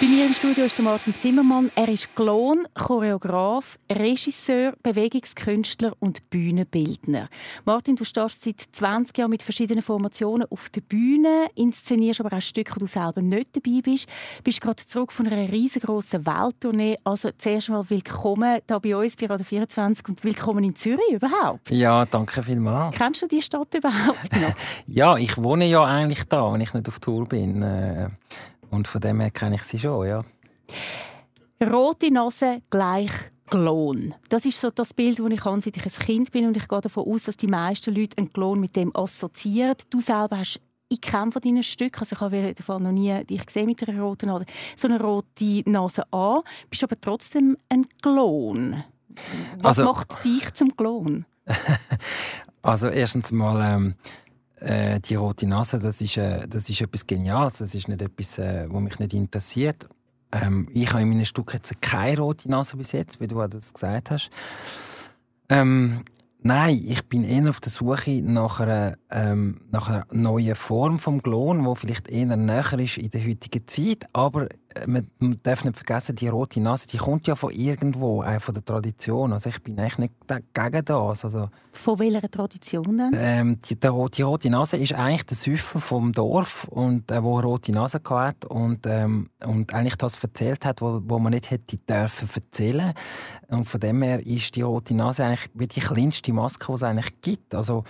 Bei mir im Studio ist der Martin Zimmermann. Er ist Klon, Choreograf, Regisseur, Bewegungskünstler und Bühnenbildner. Martin, du stehst seit 20 Jahren mit verschiedenen Formationen auf der Bühne, inszenierst aber auch Stücke, wo du selber nicht dabei bist. Du bist gerade zurück von einer riesengroßen Welttournee. Also zuerst mal willkommen hier bei uns bei Radio 24 und willkommen in Zürich überhaupt. Ja, danke vielmals. Kennst du die Stadt überhaupt noch? ja, ich wohne ja eigentlich da, wenn ich nicht auf Tour bin. Äh, und von dem her kenne ich sie schon, ja. Rote Nase gleich Klon. Das ist so das Bild, das ich habe, seit ich ein Kind bin. Und ich gehe davon aus, dass die meisten Leute einen Klon mit dem assoziieren. Du selber hast ich kenne von deinen Stücken, also ich habe Fall noch nie dich gesehen mit einer roten Nase, so eine rote Nase an, bist aber trotzdem ein Klon. Was also, macht dich zum Klon? also erstens mal ähm, äh, die rote Nase, das ist, äh, das ist etwas Geniales. Das ist nicht etwas, äh, was mich nicht interessiert. Ähm, ich habe in meinen Stücken jetzt keine rote Nase bis jetzt, wie du das gesagt hast. Ähm, Nein, ich bin eher auf der Suche nach einer, ähm, nach einer neuen Form vom Klon, wo vielleicht eher näher ist in der heutigen Zeit. Aber man, man darf nicht vergessen, die rote Nase, die kommt ja von irgendwo, auch von der Tradition. Also ich bin eigentlich nicht gegen das. Also, von welcher Tradition denn? Ähm, die, die, die, rote Nase ist eigentlich der Süffel vom Dorf, und, äh, wo eine rote Nase hatte und, ähm, und eigentlich das erzählt hat, wo, wo man nicht hätte dürfen erzählen. Und von dem her ist die rote Nase eigentlich wie die kleinste Maske, die es eigentlich gibt. Also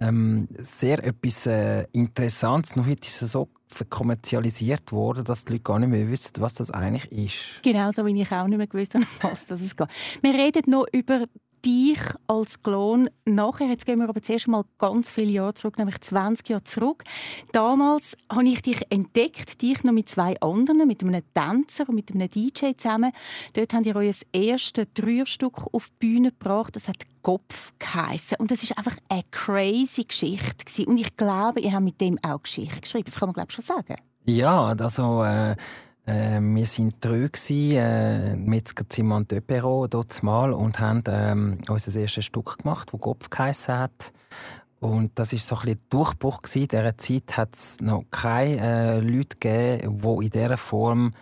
ähm, sehr etwas äh, Interessantes. Nur heute ist es so verkommerzialisiert worden, dass die Leute gar nicht mehr wissen, was das eigentlich ist. Genau, so wie ich auch nicht mehr gewusst habe, was das geht. Wir reden noch über dich als Klon nachher. Jetzt gehen wir aber zuerst mal ganz viele Jahre zurück, nämlich 20 Jahre zurück. Damals habe ich dich entdeckt, dich noch mit zwei anderen, mit einem Tänzer und mit einem DJ zusammen. Dort habt ihr euer erstes Dreierstück auf die Bühne gebracht. Das hat Kopf geheissen. Und das ist einfach eine crazy Geschichte Und ich glaube, ihr habt mit dem auch Geschichte geschrieben. Das kann man glaube ich schon sagen. Ja, also äh äh, wir waren drei, äh, Metzger Zimmer de Döpero, dort mal, und haben ähm, unser erstes Stück gemacht, das Kopf geheissen hat. Und das war so ein, Durchbruch. In dieser Zeit hat es noch keine äh, Leute gegeben, die in dieser Form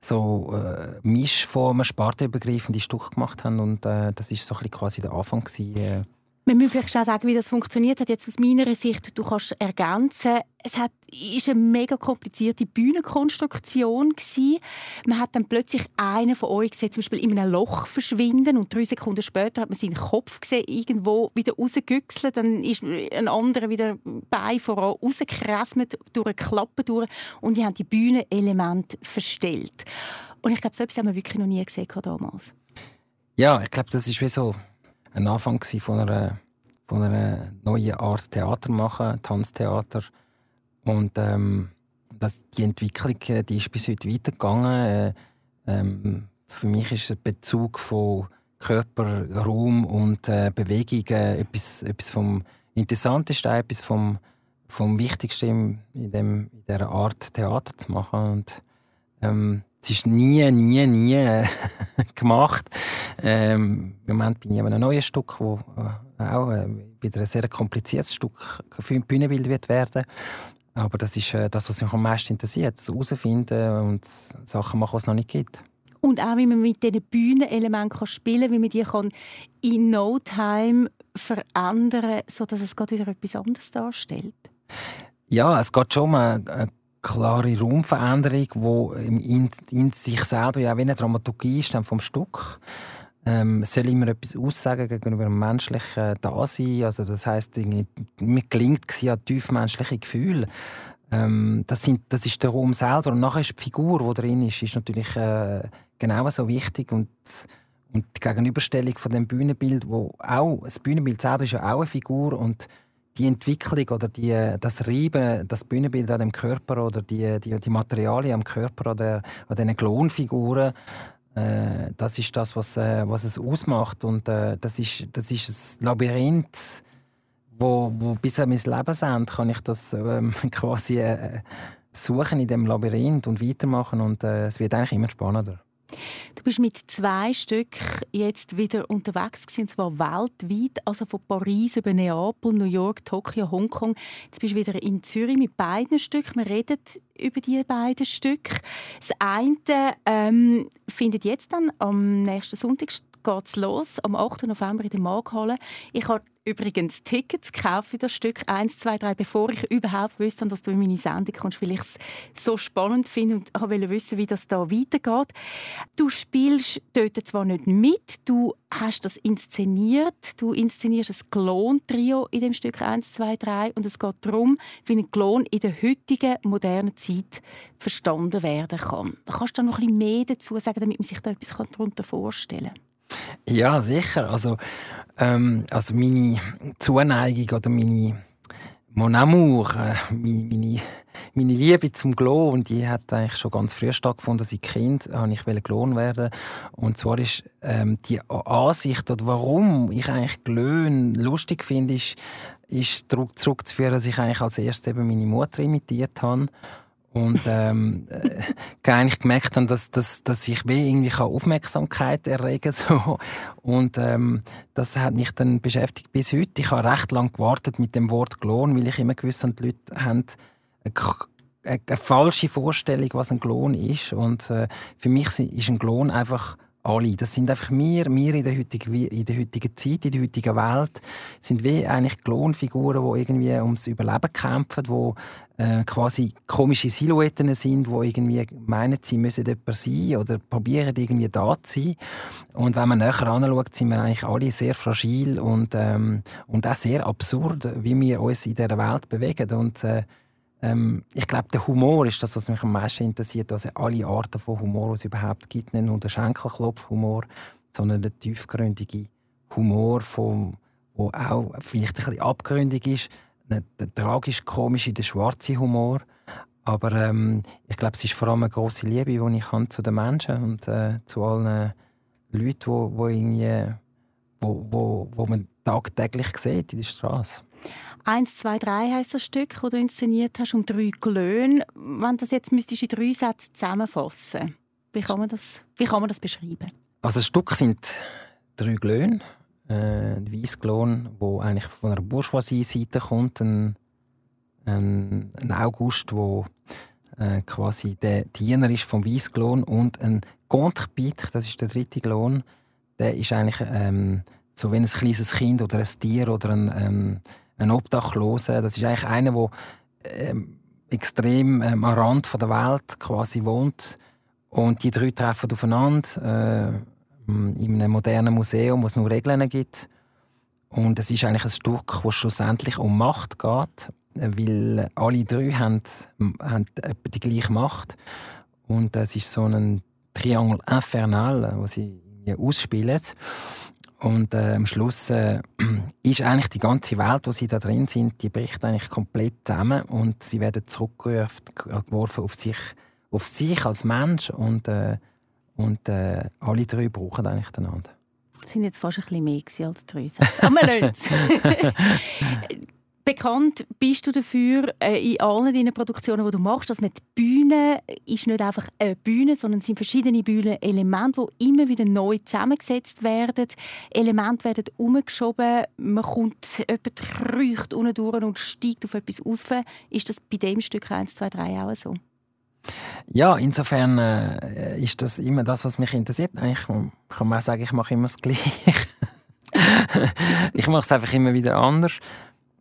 so äh, Mischformen, spartenübergreifende Stücke gemacht haben. Und äh, das war so quasi der Anfang. Gewesen, äh, wir müssen vielleicht schnell sagen, wie das funktioniert hat. Jetzt aus meiner Sicht, du kannst ergänzen, es hat, ist eine mega komplizierte Bühnenkonstruktion gewesen. Man hat dann plötzlich einen von euch gesehen, zum Beispiel in einem Loch verschwinden und drei Sekunden später hat man seinen Kopf gesehen, irgendwo wieder rausgegüchselt, dann ist ein anderer wieder bei voran rausgekrasmet durch eine Klappe durch und die haben die Bühnenelemente verstellt. Und ich glaube, so etwas haben wir wirklich noch nie gesehen damals. Ja, ich glaube, das ist wie so ein Anfang von einer, von einer neuen Art Theater machen, Tanztheater. Und ähm, das, die Entwicklung äh, die ist bis heute weitergegangen. Äh, ähm, für mich ist der Bezug von Körper, Raum und äh, Bewegung äh, etwas, etwas vom Interessantesten, etwas vom, vom Wichtigsten in, dem, in dieser Art Theater zu machen. Und, ähm, es ist nie, nie, nie äh, gemacht. Ähm, Im Moment bin ich an einem neuen Stück, wo äh, auch äh, wieder ein sehr kompliziertes Stück für ein Bühnenbild wird werden. Aber das ist äh, das, was mich am meisten interessiert, herausfinden und Sachen machen, die es noch nicht gibt. Und auch, wie man mit diesen Bühnenelementen spielen kann, wie man die kann in No Time verändern kann, sodass es gerade wieder etwas anderes darstellt. Ja, es geht schon mal eine klare Raumveränderung, die in, in, sich selber ja wie eine Dramaturgie ist vom Stück. Ähm, soll immer etwas aussagen gegenüber dem menschlichen Dasein. Also das heisst, mir gelingt es ja tiefmenschliche Gefühle. Ähm, das, sind, das ist der Raum selber. Und nachher ist die Figur, die drin ist, ist natürlich äh, genauso wichtig. Und, und die Gegenüberstellung von dem Bühnenbild, wo auch, das Bühnenbild selber ist ja auch eine Figur und die Entwicklung oder die, das Reiben, das Bühnenbild an dem Körper oder die, die, die Materialien am Körper oder an diesen Klonfiguren, äh, das ist das, was, äh, was es ausmacht. Und äh, das, ist, das ist ein Labyrinth, wo, wo bis an mein Lebensende kann ich das ähm, quasi äh, suchen in dem Labyrinth und weitermachen und äh, es wird eigentlich immer spannender. Du bist mit zwei Stück jetzt wieder unterwegs gewesen, und zwar weltweit, also von Paris über Neapel, New York, Tokio, Hongkong. Jetzt bist du wieder in Zürich mit beiden Stücken. Wir reden über die beiden Stücke. Das eine ähm, findet jetzt dann am nächsten Sonntag geht's los, am 8. November in der Markhalle. Ich habe übrigens Tickets gekauft für das Stück 1, 2, 3, bevor ich überhaupt wusste, dass du in meine Sendung kommst, weil ich es so spannend finde und wollte wissen, wie das da weitergeht. Du spielst dort zwar nicht mit, du hast das inszeniert, du inszenierst ein Klon-Trio in dem Stück 1, 2, 3 und es geht darum, wie ein Klon in der heutigen modernen Zeit verstanden werden kann. Da kannst du noch ein bisschen mehr dazu sagen, damit man sich da etwas darunter vorstellen kann? Ja, sicher. Also, ähm, also meine Zuneigung oder meine Mon amour, äh, meine, meine, Liebe zum Glon, die hat eigentlich schon ganz früh stattgefunden. Als ich Kind wollte ich Glon werden. Und zwar ist ähm, die Ansicht, oder warum ich eigentlich Glön lustig finde, ist, ist zurückzuführen, dass ich eigentlich als erstes eben meine Mutter imitiert habe und ähm, äh, eigentlich gemerkt habe, dass, dass, dass ich wie irgendwie Aufmerksamkeit erregen so und ähm, das hat mich dann beschäftigt bis heute. Ich habe recht lange gewartet mit dem Wort Klon, weil ich immer gewusst habe, die Leute haben eine, eine falsche Vorstellung, was ein Klon ist und äh, für mich ist ein Klon einfach alle. Das sind einfach wir, wir in der heutigen, in der heutigen Zeit, in der heutigen Welt, sind wie eigentlich Klonfiguren, die irgendwie ums Überleben kämpfen, die äh, quasi komische Silhouetten sind, die irgendwie meinen, sie müssen jemand sein oder probieren irgendwie da zu sein. Und wenn man näher anschaut, sind wir eigentlich alle sehr fragil und, ähm, und auch sehr absurd, wie wir uns in dieser Welt bewegen. Und äh, ähm, ich glaube, der Humor ist das, was mich am meisten interessiert. Also alle Arten von Humor, die es überhaupt gibt. Nicht nur der Schenkelklopfhumor, sondern der tiefgründige Humor, vom, wo auch vielleicht ein bisschen abgründig ist. Der, tragisch-komische, der schwarze Humor. Aber ähm, ich glaube, es ist vor allem eine grosse Liebe, die ich habe zu den Menschen und äh, zu allen Leuten, die, wo irgendwie, wo, wo, wo man tagtäglich sieht in der Straße. 1, 2, 3 heisst das Stück, das du inszeniert hast, um drei Glöhne. Wenn du das jetzt müsstest in drei Sätze zusammenfassen wie kann man das, wie kann man das beschreiben? Also das Stück sind drei Glöhne. Äh, ein Weissglon, der eigentlich von einer Bourgeoisie-Seite kommt. Ein, ein, ein August, der äh, quasi der Diener ist vom Weissglon. Und ein Contrebit, das ist der dritte Glon, der ist eigentlich ähm, so wie ein kleines Kind oder ein Tier oder ein, ähm, ein Obdachloser. Das ist eigentlich einer, der ähm, extrem ähm, am Rand der Welt quasi wohnt. Und die drei treffen aufeinander äh, in einem modernen Museum, wo es nur Regeln gibt. Und es ist eigentlich ein Stück, das schlussendlich um Macht geht, weil alle drei haben, haben die gleiche Macht. Und es ist so ein Triangle infernal, wo sie ausspielen. Und äh, am Schluss äh, ist eigentlich die ganze Welt, wo sie da drin sind, die bricht eigentlich komplett zusammen und sie werden zurückgeworfen auf sich, auf sich als Mensch und, äh, und äh, alle drei brauchen eigentlich einander. Das sind jetzt fast ein bisschen mehr als drei Sätze. Aber wir Bekannt bist du dafür äh, in allen deinen Produktionen, die du machst, dass man die Bühne ist nicht einfach eine Bühne, sondern es sind verschiedene Bühnenelemente, die immer wieder neu zusammengesetzt werden. Elemente werden umgeschoben, man kommt, jemand kriecht unten durch und steigt auf etwas auf. Ist das bei dem Stück 1, 2, 3 auch so? Ja, insofern äh, ist das immer das, was mich interessiert. Eigentlich kann man auch sagen, ich mache immer das Gleiche. ich mache es einfach immer wieder anders.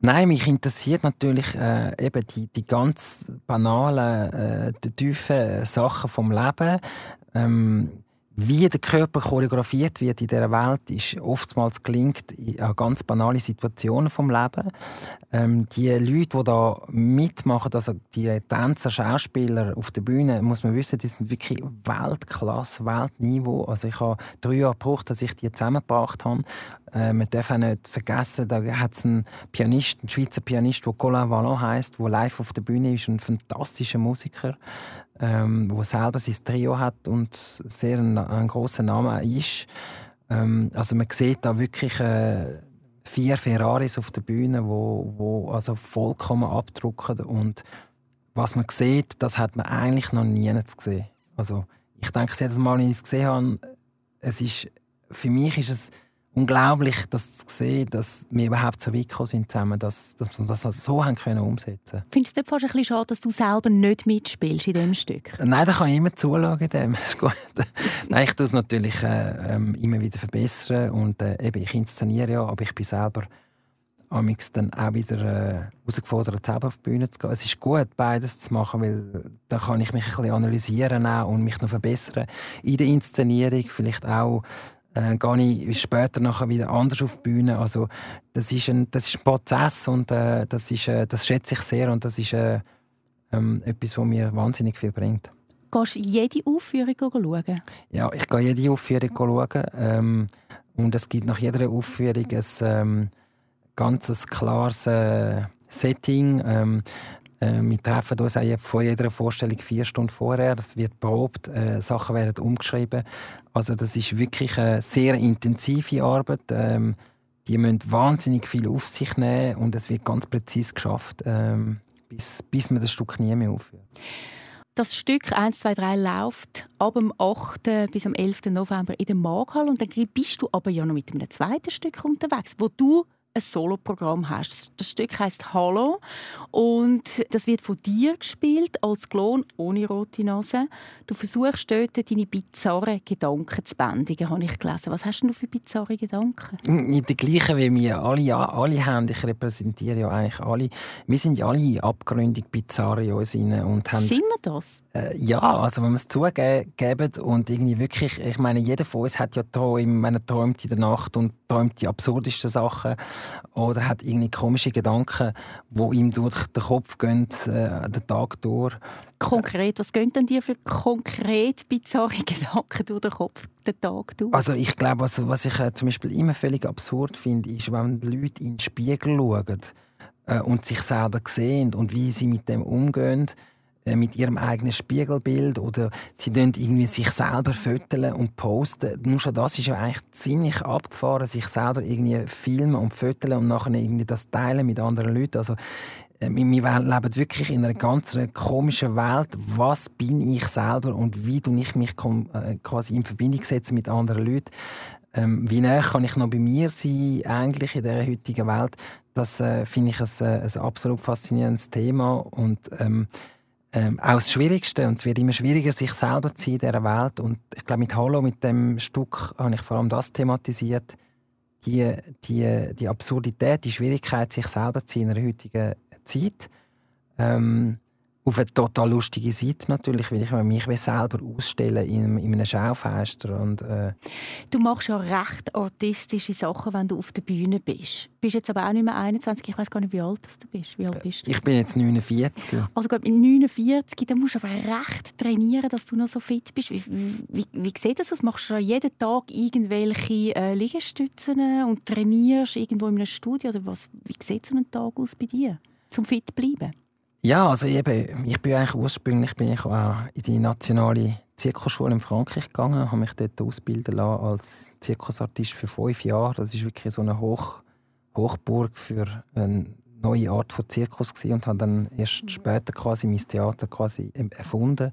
Nein, mich interessiert natürlich äh, eben die, die ganz banalen, äh, tiefen Sachen vom Leben. Ähm, wie der Körper choreografiert wird in dieser Welt, ist oftmals gelingt in ganz banale Situationen vom Leben. Ähm, die Leute, die da mitmachen, also die Tänzer, Schauspieler auf der Bühne, muss man wissen, die sind wirklich Weltklasse, Weltniveau. Also ich habe drei Jahre gebraucht, dass ich die zusammengebracht habe. Äh, man darf auch nicht vergessen, da hat es einen Pianist, einen Schweizer Pianist, der Colin Vallon heisst, der live auf der Bühne ist, ein fantastischer Musiker ähm, wo selber sein Trio hat und sehr ein, ein großer Name ist. Ähm, also man sieht da wirklich äh, vier Ferraris auf der Bühne, wo, wo also vollkommen abdrucken und was man sieht, das hat man eigentlich noch nie gesehen. Also ich denke jedes Mal, wenn ich es gesehen habe, es ist, für mich ist es unglaublich, das zu sehen, dass wir überhaupt so weit gekommen sind zusammen, dass, dass wir das so haben können umsetzen. Findest du es fast ein bisschen schade, dass du selber nicht mitspielst in diesem Stück? Nein, da kann ich immer zuschauen. Das ist gut. Nein, ich tue es natürlich äh, ähm, immer wieder verbessern und äh, eben, ich inszeniere ja, aber ich bin selber amix dann auch wieder äh, herausgefordert, selber auf die Bühne zu gehen. Es ist gut, beides zu machen, weil da kann ich mich ein bisschen analysieren und mich noch verbessern in der Inszenierung, vielleicht auch äh, gehe ich später nachher wieder anders auf die Bühne. Also das ist ein, das ist ein Prozess und äh, das, ist, äh, das schätze ich sehr und das ist äh, ähm, etwas, was mir wahnsinnig viel bringt. Gehst du jede Aufführung schauen? Ja, ich gehe jede Aufführung schauen. Ähm, und es gibt nach jeder Aufführung ein ähm, ganz klares äh, Setting. Ähm, äh, wir treffen uns auch vor jeder Vorstellung vier Stunden vorher. Es wird probt, äh, Sachen werden umgeschrieben. Also das ist wirklich eine sehr intensive Arbeit. Ähm, die müssen wahnsinnig viel auf sich nehmen und es wird ganz präzise geschafft, ähm, bis, bis man das Stück nie mehr aufführt. Das Stück 1, 2, 3 läuft ab dem 8. bis am 11. November in der Markhalle und dann bist du aber ja noch mit einem zweiten Stück unterwegs, wo du ein Soloprogramm hast. Das Stück heißt Hallo und das wird von dir gespielt als Klon ohne rote Nase. Du versuchst dort deine bizarren Gedanken zu bändigen, habe ich gelesen. Was hast du für bizarre Gedanken? Die gleichen wie wir alle, alle haben. Ich repräsentiere ja eigentlich alle. Wir sind ja alle abgründig bizarr in uns und haben... Sind wir das? Äh, ja, also wenn wir es zugeben und irgendwie wirklich, ich meine, jeder von uns hat ja Träume, wenn er träumt in der Nacht und träumt die absurdesten Sachen oder hat irgendwie komische Gedanken, die ihm durch den Kopf gehen, äh, den Tag durch. Konkret, was gehen denn dir für konkret bizarre Gedanken durch den Kopf den Tag durch? Also ich glaube, also, was ich äh, zum Beispiel immer völlig absurd finde, ist, wenn Leute in den Spiegel schauen äh, und sich selber sehen und wie sie mit dem umgehen mit ihrem eigenen Spiegelbild oder sie dann irgendwie sich selber föteln und posten. Nur schon das ist ja eigentlich ziemlich abgefahren, sich selber irgendwie filmen und föteln und nachher irgendwie das teilen mit anderen Leuten. Also äh, wir leben wirklich in einer ganz komischen Welt. Was bin ich selber und wie tue ich mich äh, quasi in Verbindung setzen mit anderen Leuten? Ähm, wie näher kann ich noch bei mir sein eigentlich in der heutigen Welt? Das äh, finde ich ein, ein, absolut faszinierendes Thema und ähm, ähm, auch das Schwierigste. Und es wird immer schwieriger, sich selber zu sein in dieser Welt. Und ich glaube, mit Hallo, mit dem Stück, habe ich vor allem das thematisiert. Die, die, die Absurdität, die Schwierigkeit, sich selber zu sein in der heutigen Zeit. Ähm, auf eine total lustige Seite natürlich, weil ich mich selber ausstellen in, in einem Schaufenster. Und, äh du machst ja recht artistische Sachen, wenn du auf der Bühne bist. Du bist jetzt aber auch nicht mehr 21, ich weiß gar nicht, wie alt du bist. Wie alt bist du? Ich bin jetzt 49. Also gut, mit 49, dann musst du aber recht trainieren, dass du noch so fit bist. Wie, wie, wie sieht das aus? Machst du jeden Tag irgendwelche äh, Liegestützen und trainierst irgendwo in einem Studio? Oder was? Wie sieht so ein Tag aus bei dir, zum fit zu bleiben? Ja, also eben, ich bin eigentlich ursprünglich bin ich auch in die nationale Zirkusschule in Frankreich gegangen, habe mich dort ausbilden lassen als Zirkusartist für fünf Jahre. Das ist wirklich so eine Hoch Hochburg für eine neue Art von Zirkus gewesen und habe dann erst später quasi mein Theater quasi erfunden.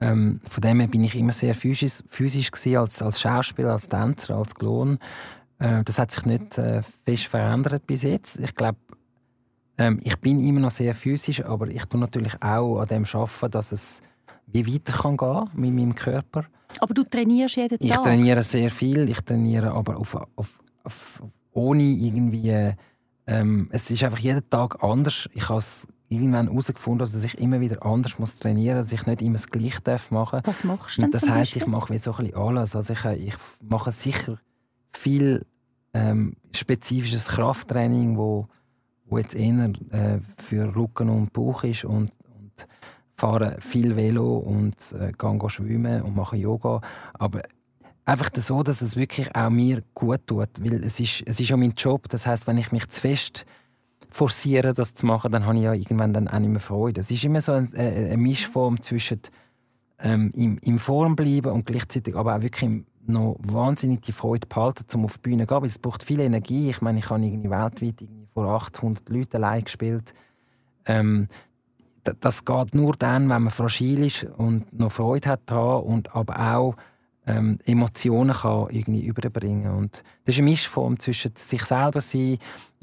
Ähm, von dem her bin ich immer sehr physisch, physisch gewesen, als, als Schauspieler, als Tänzer, als Klon. Äh, das hat sich nicht äh, fest verändert bis jetzt. Ich glaube, ähm, ich bin immer noch sehr physisch, aber ich tue natürlich auch an dem arbeiten, dass es wie weiter kann gehen mit meinem Körper. Aber du trainierst jeden Tag? Ich trainiere sehr viel. Ich trainiere aber auf, auf, auf ohne irgendwie. Ähm, es ist einfach jeden Tag anders. Ich habe es irgendwann herausgefunden, dass ich immer wieder anders muss trainieren muss, dass ich nicht immer das Gleiche machen darf. Was machst du denn Das heisst, ich mache wie so ein bisschen alles. Also ich, ich mache sicher viel ähm, spezifisches Krafttraining, wo wo jetzt eher äh, für Rücken und Bauch ist und, und fahre viel Velo und äh, gehe schwimmen und mache Yoga. Aber einfach so, dass es wirklich auch mir gut tut, weil es ist, es ist ja mein Job. Das heißt, wenn ich mich zu fest forciere, das zu machen, dann habe ich ja irgendwann dann auch nicht mehr Freude. Es ist immer so eine, eine Mischform zwischen ähm, im, im Form bleiben und gleichzeitig aber auch wirklich noch wahnsinnig die Freude behalten, um auf die Bühne zu gehen, weil es braucht viel Energie. Ich meine, ich habe irgendwie weltweit irgendwie vor 800 Leuten allein gespielt. Ähm, das geht nur dann, wenn man fragil ist und noch Freude hat und aber auch ähm, Emotionen kann irgendwie überbringen und das ist eine Mischform zwischen sich selber sein,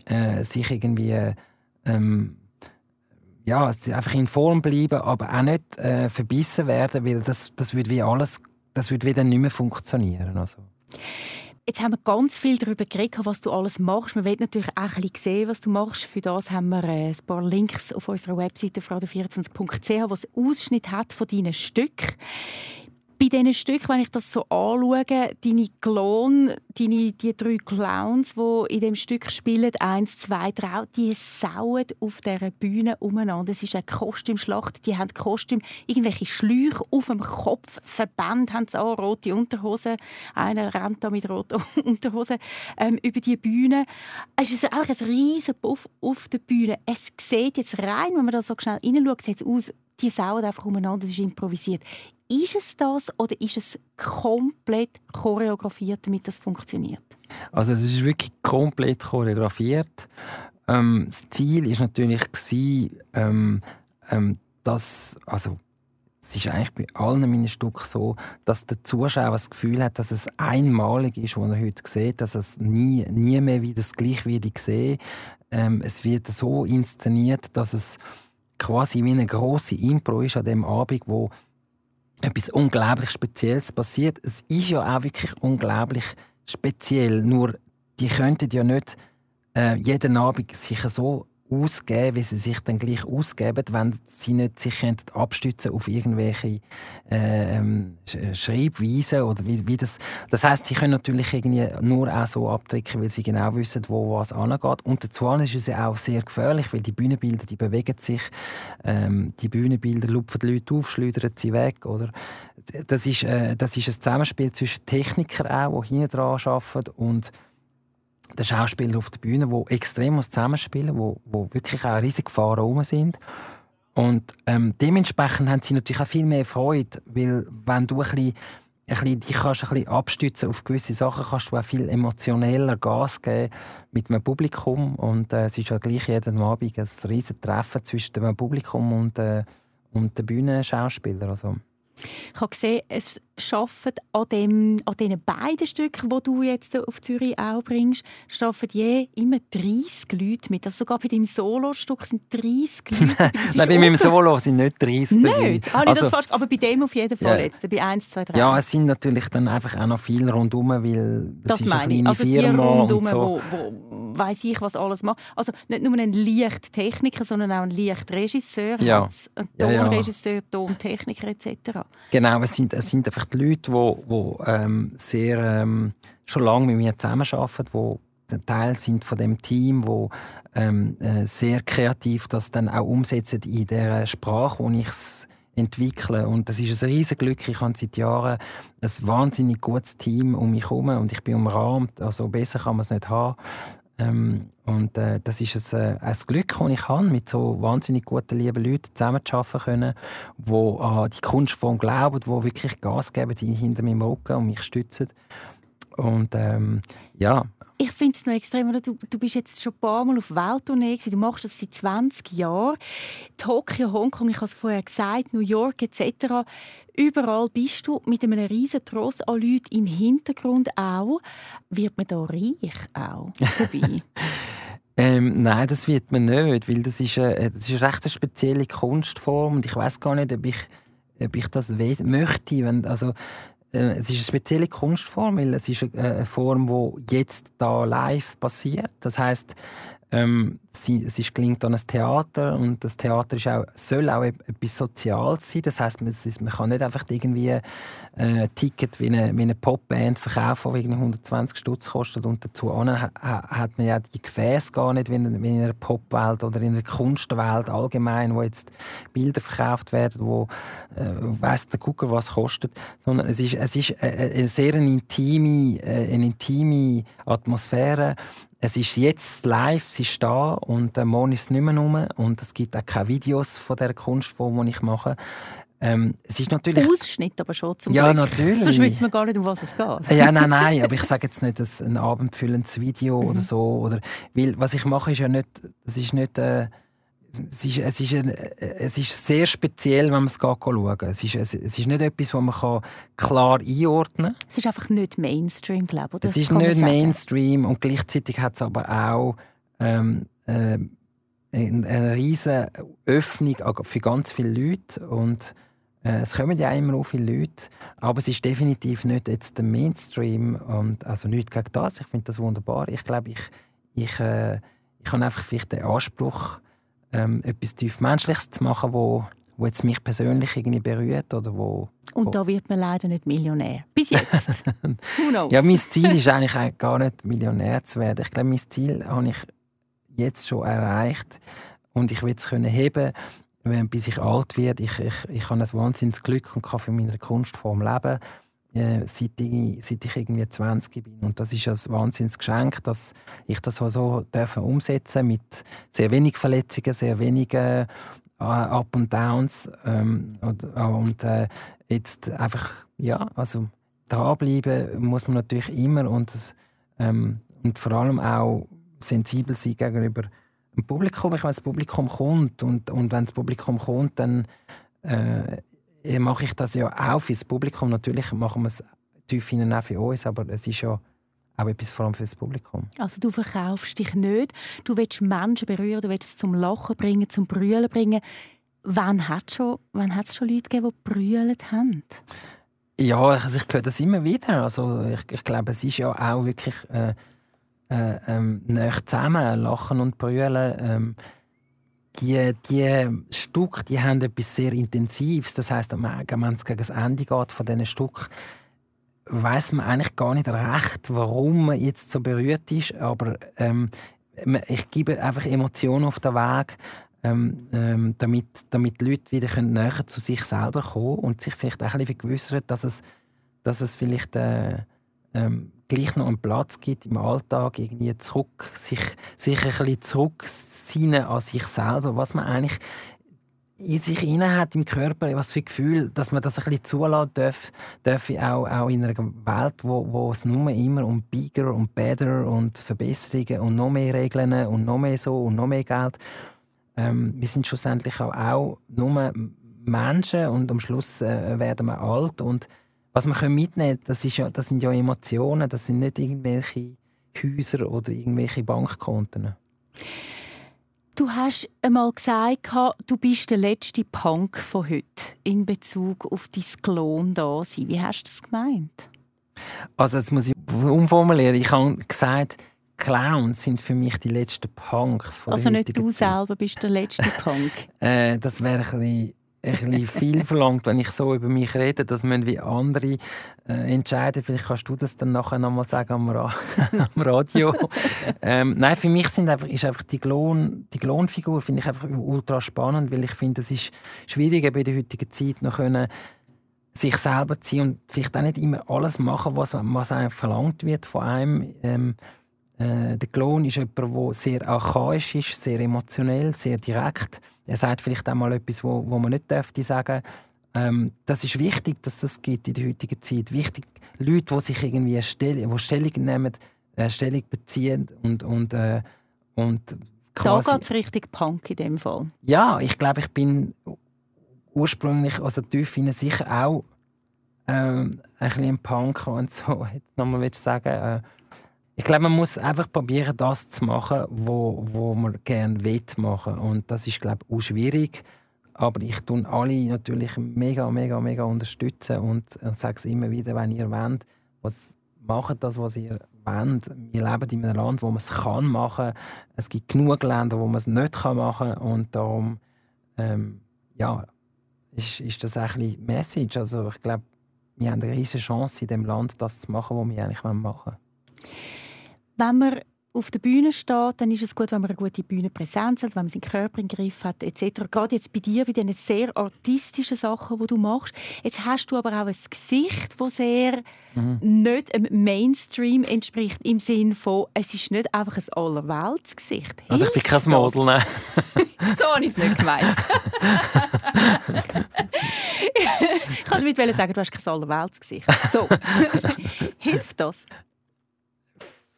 äh, sich irgendwie ähm, ja, einfach in Form bleiben, aber auch nicht äh, verbissen werden, weil das, das würde wie alles, das würde wieder nicht mehr funktionieren. Also. Jetzt haben wir ganz viel darüber geredet, was du alles machst. Man will natürlich auch ein bisschen sehen, was du machst. Für das haben wir äh, ein paar Links auf unserer Webseite fraude24.ch, was Ausschnitt hat von deinen Stücken bei diesen Stücken, wenn ich das so anschaue, deine Klon, deine, die drei Clowns, die in dem Stück spielen, eins, zwei, drei, die sauen auf dieser Bühne umeinander. Es ist eine Kostümschlacht. Die haben Kostüm, irgendwelche Schläuche auf dem Kopf, Verbände haben sie an, rote Unterhosen. Einer rennt da mit roten Unterhosen ähm, über die Bühne. Es ist auch ein riesen Puff auf der Bühne. Es sieht jetzt rein, wenn man da so schnell hineinschaut, sieht es aus, die sauen einfach umeinander, es ist improvisiert. Ist es das oder ist es komplett choreografiert, damit das funktioniert? Also es ist wirklich komplett choreografiert. Ähm, das Ziel ist natürlich ähm, ähm, dass also es ist eigentlich bei allen meinen Stücken so, dass der Zuschauer das Gefühl hat, dass es einmalig ist, was er heute sieht, dass es nie, nie mehr wieder das Gleiche wird sehen. Ähm, es wird so inszeniert, dass es quasi wie eine große Impro ist an dem Abend, wo etwas unglaublich Spezielles passiert. Es ist ja auch wirklich unglaublich speziell. Nur die könnten ja nicht äh, jeden Abend sich so ausgeben, wie sie sich dann gleich ausgeben, wenn sie nicht sich abstützen auf irgendwelche äh, ähm, Schreibweisen oder wie, wie das. Das heißt, sie können natürlich irgendwie nur auch so abdrücken, weil sie genau wissen, wo was angeht. Und dazu ist es auch sehr gefährlich, weil die Bühnenbilder, die bewegen sich, ähm, die Bühnenbilder lupfen die Leute auf, schleudern sie weg, oder? Das ist, äh, das ist ein Zusammenspiel zwischen Technikern auch, die hinten dran arbeiten und der Schauspieler auf der Bühne, die extrem zusammenspielen, wo, wo wirklich auch riesige Gefahren rum sind. Und ähm, dementsprechend haben sie natürlich auch viel mehr Freude, weil wenn du ein bisschen, ein bisschen, dich kannst ein bisschen abstützen auf gewisse Sachen, kannst du auch viel emotioneller Gas geben mit dem Publikum und äh, es ist ja gleich jeden Abend ein riesiges Treffen zwischen dem Publikum und, äh, und den Bühnenschauspielern. Also. Ich habe gesehen, es arbeiten an, dem, an diesen beiden Stücken, die du jetzt auf Zürich auch bringst, arbeiten je immer 30 Leute mit. Also sogar bei deinem Solostück sind 30 Leute. Nein, bei meinem Solo sind nicht 30 Leute. Nicht? Ah, also, das fast, aber bei dem auf jeden Fall ja. jetzt, bei 1, 2, 3. Ja, es sind natürlich dann einfach auch noch viele rundherum, weil das, das ist eine kleine also Firma. Rundum, und so. wo, wo weiss ich, was alles macht. Also nicht nur ein Lichttechniker, sondern auch ein Lichtregisseur, ja. ein Tonregisseur, Tontechniker etc. Genau, es sind, es sind einfach die Leute, die die ähm, sehr ähm, schon lange mit mir zusammenarbeiten, die Teil sind von dem Team, wo ähm, äh, sehr kreativ das dann auch umsetzen in der Sprache, wo ich es entwickle. Und das ist ein riesiges Glück. Ich habe seit Jahren ein wahnsinnig gutes Team um mich herum und ich bin umrahmt. Also besser kann man es nicht haben. Ähm, und äh, das ist ein, äh, ein Glück, das ich habe, mit so wahnsinnig guten, lieben Leuten zusammenzuarbeiten können, die an die Kunstform glauben, die wirklich Gas geben, die hinter meinem Rücken und mich stützen. Und ähm, ja, ich finde es noch extrem, du, du bist jetzt schon ein paar Mal auf Welttournee du machst das seit 20 Jahren. Tokio, Hongkong, ich habe es vorher gesagt, New York etc. Überall bist du mit einem riesen Tross an Leuten im Hintergrund auch. Wird man da reich auch dabei? Ähm, nein, das wird man nicht, weil das ist, eine, das ist eine recht spezielle Kunstform und ich weiß gar nicht, ob ich, ob ich das möchte. Wenn, also, äh, es ist eine spezielle Kunstform, weil es ist eine Form, die jetzt da live passiert. Das heißt, ähm, sie, es ist, klingt an ein Theater und das Theater ist auch, soll auch etwas Soziales sein. Das heißt, man, man kann nicht einfach irgendwie äh, Ticket wie eine, wie eine Popband verkaufen, die 120 Stutz kostet und dazu ha, hat man ja die Gefäße gar nicht wie in, wie in einer Popwelt oder in einer Kunstwelt allgemein, wo jetzt Bilder verkauft werden, wo äh, weiss der Gucker was kostet, sondern es ist, es ist eine, eine sehr eine intime, äh, eine intime Atmosphäre es ist jetzt live, sie ist da und äh, morgen ist es nicht mehr rum und es gibt auch keine Videos von der Kunstform, die ich mache. Ähm, es ist natürlich... Ausschnitt aber schon zum Ja, Glück. natürlich. Sonst wüsste man gar nicht, um was es geht. Ja, nein, nein, aber ich sage jetzt nicht, dass ein abendfüllendes Video mhm. oder so. Oder, weil was ich mache, ist ja nicht, das ist nicht... Äh, es ist, es, ist ein, es ist sehr speziell, wenn man es schauen es ist, es, es ist nicht etwas, das man klar einordnen kann. Es ist einfach nicht Mainstream, glaube ich. Es ist nicht Mainstream und gleichzeitig hat es aber auch ähm, äh, eine riesige Öffnung für ganz viele Leute und äh, es kommen ja immer auch viele Leute, aber es ist definitiv nicht jetzt der Mainstream und also nicht gegen das. Ich finde das wunderbar. Ich glaube, ich, ich, äh, ich habe einfach vielleicht den Anspruch, ähm, etwas tief Menschliches zu machen, wo, wo jetzt mich persönlich irgendwie berührt oder wo und da wird man leider nicht Millionär. Bis jetzt. Who knows? Ja, mein Ziel ist eigentlich gar nicht Millionär zu werden. Ich glaube, mein Ziel habe ich jetzt schon erreicht und ich will es können heben, wenn, bis ich alt werde. Ich, ich, ich habe ein wahnsinniges Glück und kann von meiner Kunstform leben, äh, seit, ich, seit ich irgendwie 20 bin. Und das ist ein wahnsinniges Geschenk, dass ich das so, so umsetzen mit sehr wenig Verletzungen, sehr wenigen äh, Up und Downs ähm, und, und äh, jetzt einfach ja also dranbleiben muss man natürlich immer und ähm, und vor allem auch sensibel sein gegenüber dem Publikum. Ich meine, das Publikum kommt und, und wenn das Publikum kommt, dann äh, mache ich das ja auch für das Publikum. Natürlich machen wir es tief hinein auch für uns, aber es ist ja auch etwas vor allem für das Publikum. Also du verkaufst dich nicht, du willst Menschen berühren, du willst es zum Lachen bringen, zum Brüllen bringen. Wann hat es schon, schon Leute gegeben, die brüllt haben? Ja, also ich höre das immer wieder. Also ich, ich glaube, es ist ja auch wirklich äh, äh, ähm, zusammen, lachen und brüllen. Ähm, die, die Stücke die haben etwas sehr Intensives. Das heißt, wenn es gegen das Ende geht von diesen Stück, weiß man eigentlich gar nicht recht, warum man jetzt so berührt ist. Aber ähm, ich gebe einfach Emotionen auf den Weg, ähm, ähm, damit, damit die Leute wieder näher zu sich selber kommen und sich vielleicht auch ein bisschen vergewissern, dass es, dass es vielleicht äh, ähm, gleich noch einen Platz gibt im Alltag, irgendwie zurück, sich, sich ein bisschen zurückziehen an sich selber, was man eigentlich in sich inne hat im Körper, was für Gefühl, dass man das ein bisschen zulassen darf, darf auch, auch in einer Welt, wo, wo es nur immer um bigger und better und Verbesserungen und noch mehr Regeln und noch mehr so und noch mehr Geld. Ähm, wir sind schlussendlich auch, auch nur Menschen und am Schluss äh, werden wir alt und was man mitnehmen kann, das, ist ja, das sind ja Emotionen, das sind nicht irgendwelche Häuser oder irgendwelche Bankkonten. Du hast einmal gesagt, du bist der letzte Punk von heute in Bezug auf dein Klon da sein. Wie hast du das gemeint? Also jetzt muss ich umformulieren. Ich habe gesagt, Clowns sind für mich die letzten Punks von Also nicht du Zeit. selber bist der letzte Punk? äh, das wäre ein bisschen bisschen viel verlangt, wenn ich so über mich rede. Das müssen wie andere äh, entscheiden. Vielleicht kannst du das dann nachher noch mal sagen am, Ra am Radio. ähm, nein, für mich sind einfach, ist einfach die, Klon, die Klonfigur finde ich einfach ultra spannend, weil ich finde, es ist schwierig bei der heutigen Zeit noch können, sich selber ziehen und vielleicht auch nicht immer alles machen, was, was einem verlangt wird von einem. Ähm, äh, der Klon ist jemand, der sehr archaisch ist, sehr emotionell, sehr direkt. Er sagt vielleicht auch mal etwas, wo, wo man nicht dürfte sagen. Ähm, das ist wichtig, dass das gibt in der heutigen Zeit. Wichtig, Leute, die sich irgendwie Stell wo Stellung nehmen, äh, Stellung beziehen und und äh, und quasi... Da geht es richtig Punk in dem Fall. Ja, ich glaube, ich bin ursprünglich, also tief innen sicher auch ähm, ein bisschen Punk und so, jetzt nochmal sagen äh, ich glaube, man muss einfach probieren, das zu machen, wo, wo man gerne will machen. Und das ist, glaube ich, auch schwierig. Aber ich tun alle natürlich mega, mega, mega unterstützen und, und sage es immer wieder, wenn ihr wollt, was macht das, was ihr wollt. Wir leben in einem Land, wo man es kann machen. Es gibt genug Länder, wo man es nicht machen kann und darum, ähm, ja, ist, ist das bisschen Message. Also ich glaube, wir haben eine riesige Chance in dem Land, das zu machen, was wir eigentlich machen wollen wenn man auf der Bühne steht, dann ist es gut, wenn man eine gute Bühnenpräsenz hat, wenn man seinen Körper im Griff hat, etc. Gerade jetzt bei dir, bei diesen sehr artistischen Sachen, die du machst. Jetzt hast du aber auch ein Gesicht, das sehr mhm. nicht dem Mainstream entspricht, im Sinne von, es ist nicht einfach ein Allerweltsgesicht. Also ich bin kein Model, ne? so habe ich es nicht gemeint. ich wollte damit sagen, du hast kein Allerweltsgesicht. So. Hilft das?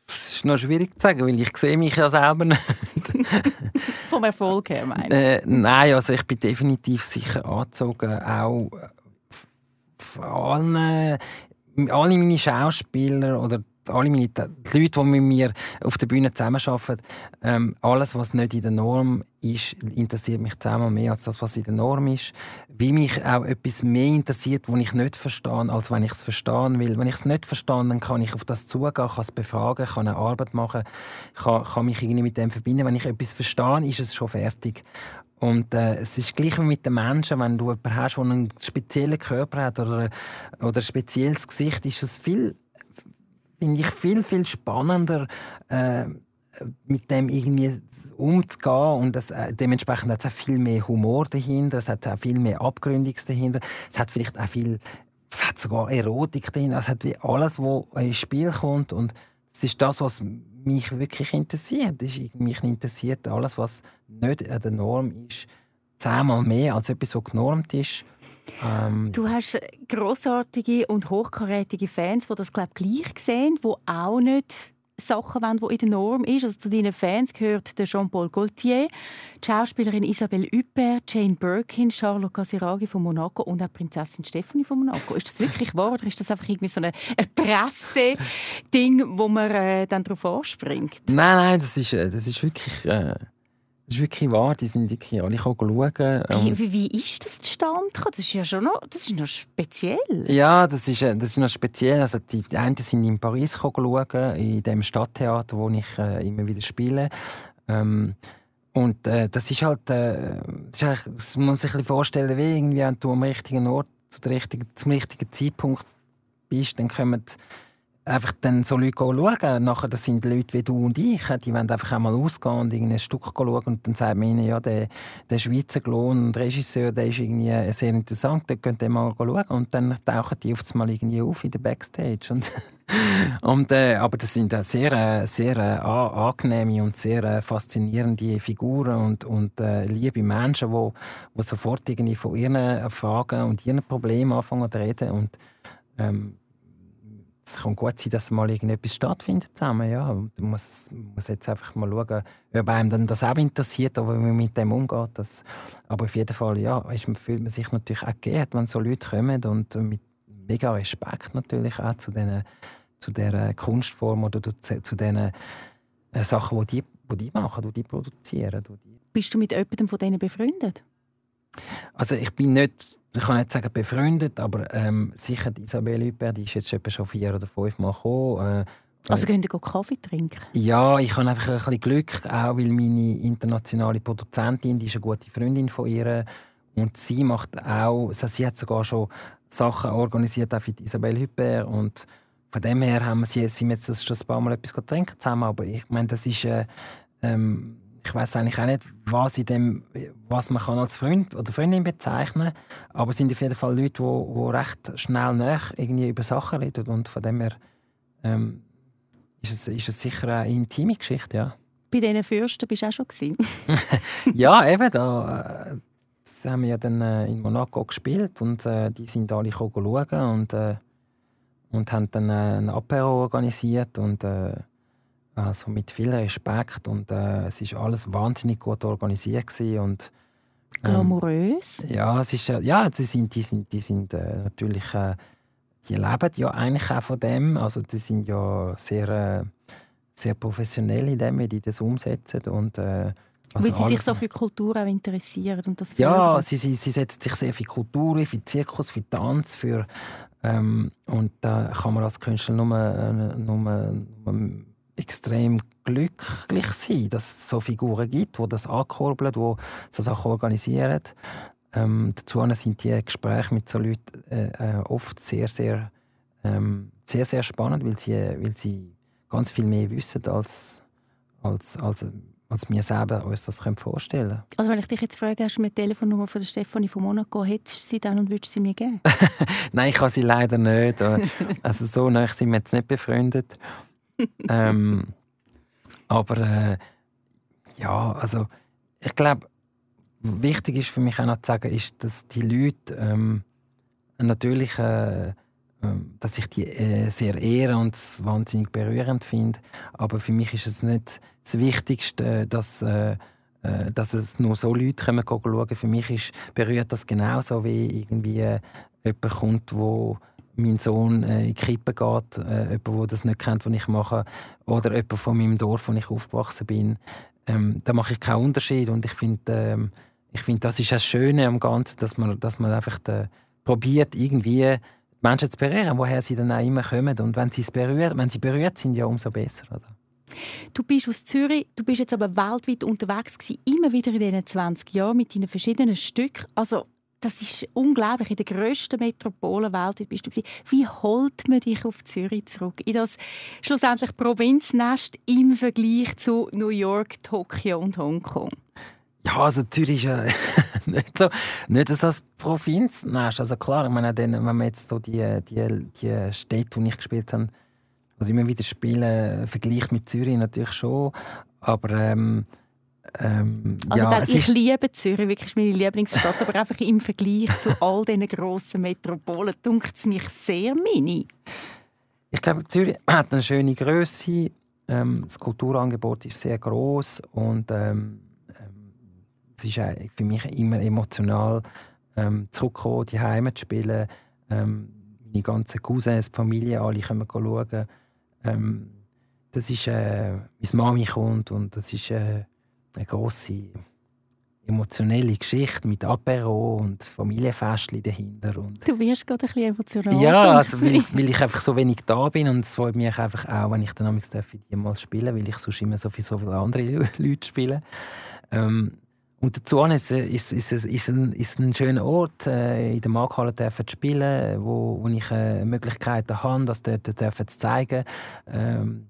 Das ist noch schwierig zu sagen, weil ich sehe mich ja selber nicht. Vom Erfolg her, meine äh, Nein, also ich bin definitiv sicher angezogen, auch von allen, alle meine Schauspieler oder alle meine, die Leute, die mit mir auf der Bühne zusammenarbeiten, ähm, alles, was nicht in der Norm ist, interessiert mich zehnmal mehr als das, was in der Norm ist. Wie mich auch etwas mehr interessiert, was ich nicht verstehe, als wenn ich es verstehen will. Wenn ich es nicht verstehe, dann kann ich auf das zugehen, kann es befragen, kann eine Arbeit machen, kann, kann mich irgendwie mit dem verbinden. Wenn ich etwas verstehe, ist es schon fertig. Und äh, es ist gleich wie mit den Menschen, wenn du jemanden hast, der einen speziellen Körper hat oder, oder ein spezielles Gesicht, ist es viel finde ich viel, viel spannender, äh, mit dem irgendwie umzugehen. Und das, äh, dementsprechend hat es auch viel mehr Humor dahinter, es hat auch viel mehr Abgründiges dahinter. Es hat vielleicht auch viel, hat sogar Erotik dahinter. Es hat wie alles, was ins Spiel kommt. Und das ist das, was mich wirklich interessiert. Mich interessiert alles, was nicht an der Norm ist, zehnmal mehr als etwas, was genormt ist. Ähm, du hast großartige und hochkarätige Fans, die das glaub, gleich sehen, die auch nicht Sachen wollen, die in der Norm ist. Also zu deinen Fans gehört der Jean-Paul Gaultier, die Schauspielerin Isabelle Huppert, Jane Birkin, Charlotte Casiraghi von Monaco und auch Prinzessin Stephanie von Monaco. Ist das wirklich wahr oder ist das einfach irgendwie so ein Presse-Ding, wo man äh, dann darauf anspringt? Nein, nein, das ist, äh, das ist wirklich... Äh das ist wirklich wahr, die sind wirklich alle schauen. Wie, wie, wie ist das zustande Das ist ja schon noch, das ist noch speziell. Ja, das ist, äh, das ist noch speziell. Also die, die einen sind in Paris schauen, in dem Stadttheater, wo ich äh, immer wieder spiele. Ähm, und äh, das ist halt, äh, das, ist das muss man sich vorstellen, wie irgendwie, wenn du am richtigen Ort zu richtigen, zum richtigen Zeitpunkt bist, dann kommen einfach dann so Leute schauen. Nachher, das sind Leute wie du und ich, die wollen einfach einmal ausgehen und ein Stück schauen. Und dann sagt man ihnen, ja, der, der Schweizer Klon und Regisseur, der ist irgendwie sehr interessant, da könnt ihr mal schauen. Und dann tauchen die oft mal irgendwie auf in der Backstage. Und, und äh, aber das sind sehr, sehr äh, angenehme und sehr äh, faszinierende Figuren und, und äh, liebe Menschen, die wo, wo sofort irgendwie von ihren Fragen und ihren Problemen anfangen zu reden. Und ähm, es kann gut sein, dass mal irgendetwas stattfindet zusammen. Ja. Man muss, muss jetzt einfach mal schauen, ob einem dann das auch interessiert oder wie man mit dem umgeht. Das, aber auf jeden Fall ja, ist, fühlt man sich natürlich auch geehrt, wenn so Leute kommen und mit mega Respekt natürlich auch zu, den, zu dieser Kunstform oder zu, zu den äh, Sachen, die die, die die machen, die die produzieren. Die Bist du mit jemandem von denen befreundet? Also ich bin nicht ich kann nicht sagen befreundet, aber ähm, sicher die Isabelle Hüppert, die ist jetzt etwa schon vier oder fünf Mal gekommen. Äh, also gehen Sie Kaffee trinken? Ja, ich habe einfach ein bisschen Glück, auch weil meine internationale Produzentin, die ist eine gute Freundin von ihr und sie macht auch, also sie hat sogar schon Sachen organisiert auch für Isabelle Hüppert und von dem her haben wir sie, sind wir jetzt schon ein paar Mal etwas trinken zusammen, aber ich meine, das ist äh, ähm, ich weiß eigentlich auch nicht, was, in dem, was man kann als Freund oder Freundin bezeichnen kann. Aber es sind auf jeden Fall Leute, die, die recht schnell nach irgendwie über Sachen reden. Und von dem her ähm, ist, es, ist es sicher eine intime Geschichte. Ja. Bei diesen Fürsten bist du auch schon ja, eben. Da, äh, das haben wir ja dann äh, in Monaco gespielt und äh, die sind alle schauen und, äh, und haben dann äh, ein Apero organisiert und also mit viel Respekt und äh, es ist alles wahnsinnig gut organisiert gewesen und ähm, glamourös. Ja, es ist ja, die sind, die sind, die sind äh, natürlich, äh, die leben ja eigentlich auch von dem. Also die sind ja sehr, äh, sehr professionell in dem, wie die das umsetzen und äh, also Weil sie sich so für Kultur auch interessieren und das Ja, sie, sie, sie setzen sich sehr für Kultur, für Zirkus, für Tanz, für ähm, und da kann man als Künstler nur, äh, nur, nur extrem glücklich sein, dass es so Figuren gibt, die das ankurbeln, die so Sachen organisieren. Ähm, dazu sind die Gespräche mit so Leuten äh, äh, oft sehr, sehr, ähm, sehr, sehr spannend, weil sie, weil sie ganz viel mehr wissen, als, als, als, als wir selber uns das vorstellen können. Also wenn ich dich jetzt frage, hast du die Telefonnummer von der Stefanie von Monaco, hättest du sie dann und würdest sie mir geben? Nein, ich habe sie leider nicht. Also so nah sind wir jetzt nicht befreundet ähm, aber äh, ja, also ich glaube, wichtig ist für mich auch noch zu sagen, ist, dass die Leute ähm, natürlich äh, dass ich die äh, sehr ehre und wahnsinnig berührend finde. Aber für mich ist es nicht das Wichtigste, dass, äh, äh dass es nur so Leute kommen schauen. Für mich ist, berührt das genauso, wie irgendwie äh, jemand kommt, wo mein Sohn äh, in Krippe geht, äh, jemand, der das nicht kennt, was ich mache, oder jemand von meinem Dorf, wo ich aufgewachsen bin. Ähm, da mache ich keinen Unterschied und ich finde, ähm, ich finde, das ist das Schöne am Ganzen, dass man, dass man einfach probiert, irgendwie Menschen zu berühren, woher sie dann auch immer kommen. Und wenn sie, es berührt, wenn sie berührt sind, ja umso besser. Oder? Du bist aus Zürich, du bist jetzt aber weltweit unterwegs gewesen, immer wieder in diesen 20 Jahren mit deinen verschiedenen Stücken. Also das ist unglaublich. In der grössten Metropole weltweit bist du gewesen. Wie holt man dich auf Zürich zurück? In das schlussendlich Provinznest im Vergleich zu New York, Tokio und Hongkong? Ja, also Zürich ist ja nicht so, nicht so das Provinznest. Also klar, ich meine, wenn man jetzt so die, die, die Städte, die ich gespielt habe, also immer wieder spielen, vergleicht mit Zürich natürlich schon, aber ähm, ähm, also ja, ich ist... liebe Zürich, wirklich meine Lieblingsstadt, aber einfach im Vergleich zu all diesen grossen Metropolen dunkt es mich sehr mini. Ich glaube, Zürich hat eine schöne Größe. Ähm, das Kulturangebot ist sehr groß und ähm, es ist für mich immer emotional, ähm, zurückzukommen, die Heimat zu spielen. Ähm, meine ganzen Cousins, die Familie, alle können schauen. Ähm, das ist, äh, meine Mami kommt und das ist äh, eine grosse emotionelle Geschichte mit Apero und Familienfestchen dahinter. Und du wirst gerade ein bisschen emotional. Ja, also weil, weil, ich einfach so wenig da bin und es freut mich einfach auch, wenn ich dann die mal spielen weil ich sonst immer so viele, so viele andere Leute spiele. Ähm, und dazu ist, ist, ist, ist, ein, ist ein schöner Ort, äh, in der Markthalle zu spielen, wo, wo ich äh, Möglichkeiten habe, das dort zu zeigen. Ähm,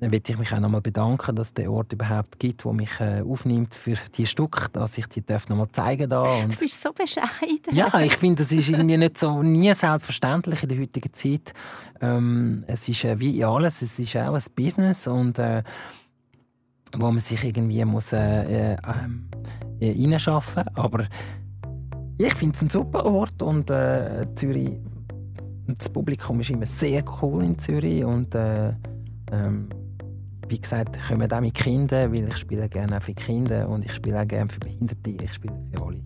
dann möchte ich mich auch nochmal bedanken, dass der Ort überhaupt gibt, wo mich äh, aufnimmt für die Stücke, dass ich die nochmal zeigen darf. Und du bist so bescheiden. Ja, ich finde, das ist irgendwie nicht so nie selbstverständlich in der heutigen Zeit. Ähm, es ist äh, wie alles, es ist auch ein Business und äh, wo man sich irgendwie muss äh, äh, äh, reinschaffen. Aber ich finde es ein super Ort und äh, Zürich, das Publikum ist immer sehr cool in Zürich und äh, ähm, wie gesagt, kommen auch mit Kindern, weil ich spiele gerne auch für Kinder und ich spiele auch gerne für Behinderte, ich spiele für alle.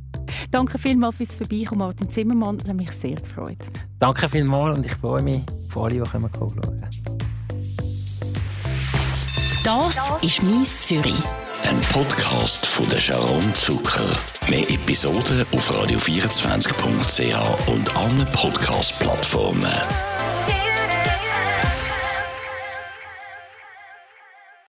Danke vielmals fürs Vorbeikommen, Martin Zimmermann. Das hat mich sehr gefreut. Danke vielmals und ich freue mich auf alle, die kommen schauen. Das ist «Mies Zürich». Ein Podcast von der Sharon Zucker. Mehr Episoden auf radio24.ch und allen Podcast-Plattformen.